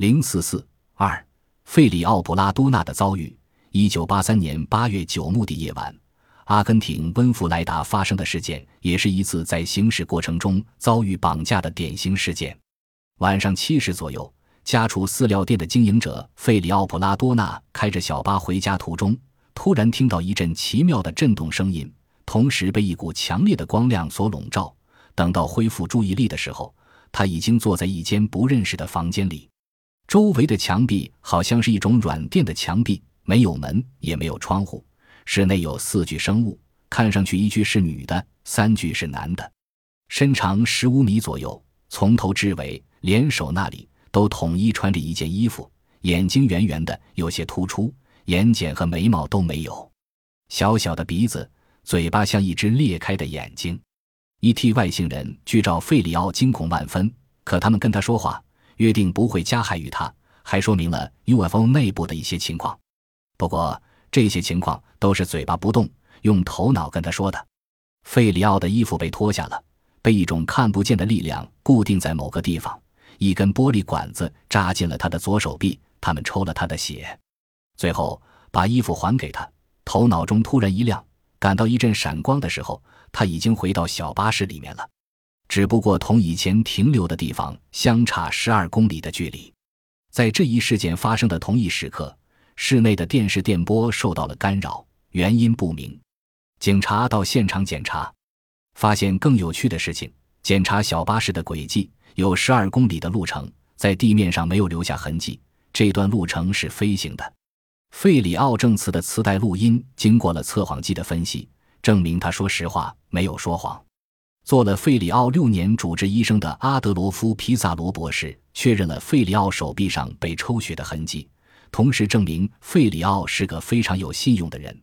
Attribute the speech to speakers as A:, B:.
A: 零四四二，费里奥·普拉多纳的遭遇。一九八三年八月九日的夜晚，阿根廷温弗莱达发生的事件，也是一次在行驶过程中遭遇绑架的典型事件。晚上七时左右，家畜饲料店的经营者费里奥·普拉多纳开着小巴回家途中，突然听到一阵奇妙的震动声音，同时被一股强烈的光亮所笼罩。等到恢复注意力的时候，他已经坐在一间不认识的房间里。周围的墙壁好像是一种软垫的墙壁，没有门，也没有窗户。室内有四具生物，看上去一具是女的，三具是男的，身长十五米左右，从头至尾，连手那里都统一穿着一件衣服，眼睛圆圆的，有些突出，眼睑和眉毛都没有，小小的鼻子，嘴巴像一只裂开的眼睛。一替外星人据照费里奥惊恐万分，可他们跟他说话。约定不会加害于他，还说明了 UFO 内部的一些情况。不过这些情况都是嘴巴不动，用头脑跟他说的。费里奥的衣服被脱下了，被一种看不见的力量固定在某个地方。一根玻璃管子扎进了他的左手臂，他们抽了他的血，最后把衣服还给他。头脑中突然一亮，感到一阵闪光的时候，他已经回到小巴士里面了。只不过同以前停留的地方相差十二公里的距离，在这一事件发生的同一时刻，室内的电视电波受到了干扰，原因不明。警察到现场检查，发现更有趣的事情：检查小巴士的轨迹，有十二公里的路程在地面上没有留下痕迹，这段路程是飞行的。费里奥证词的磁带录音经过了测谎机的分析，证明他说实话，没有说谎。做了费里奥六年主治医生的阿德罗夫·皮萨罗博士确认了费里奥手臂上被抽血的痕迹，同时证明费里奥是个非常有信用的人。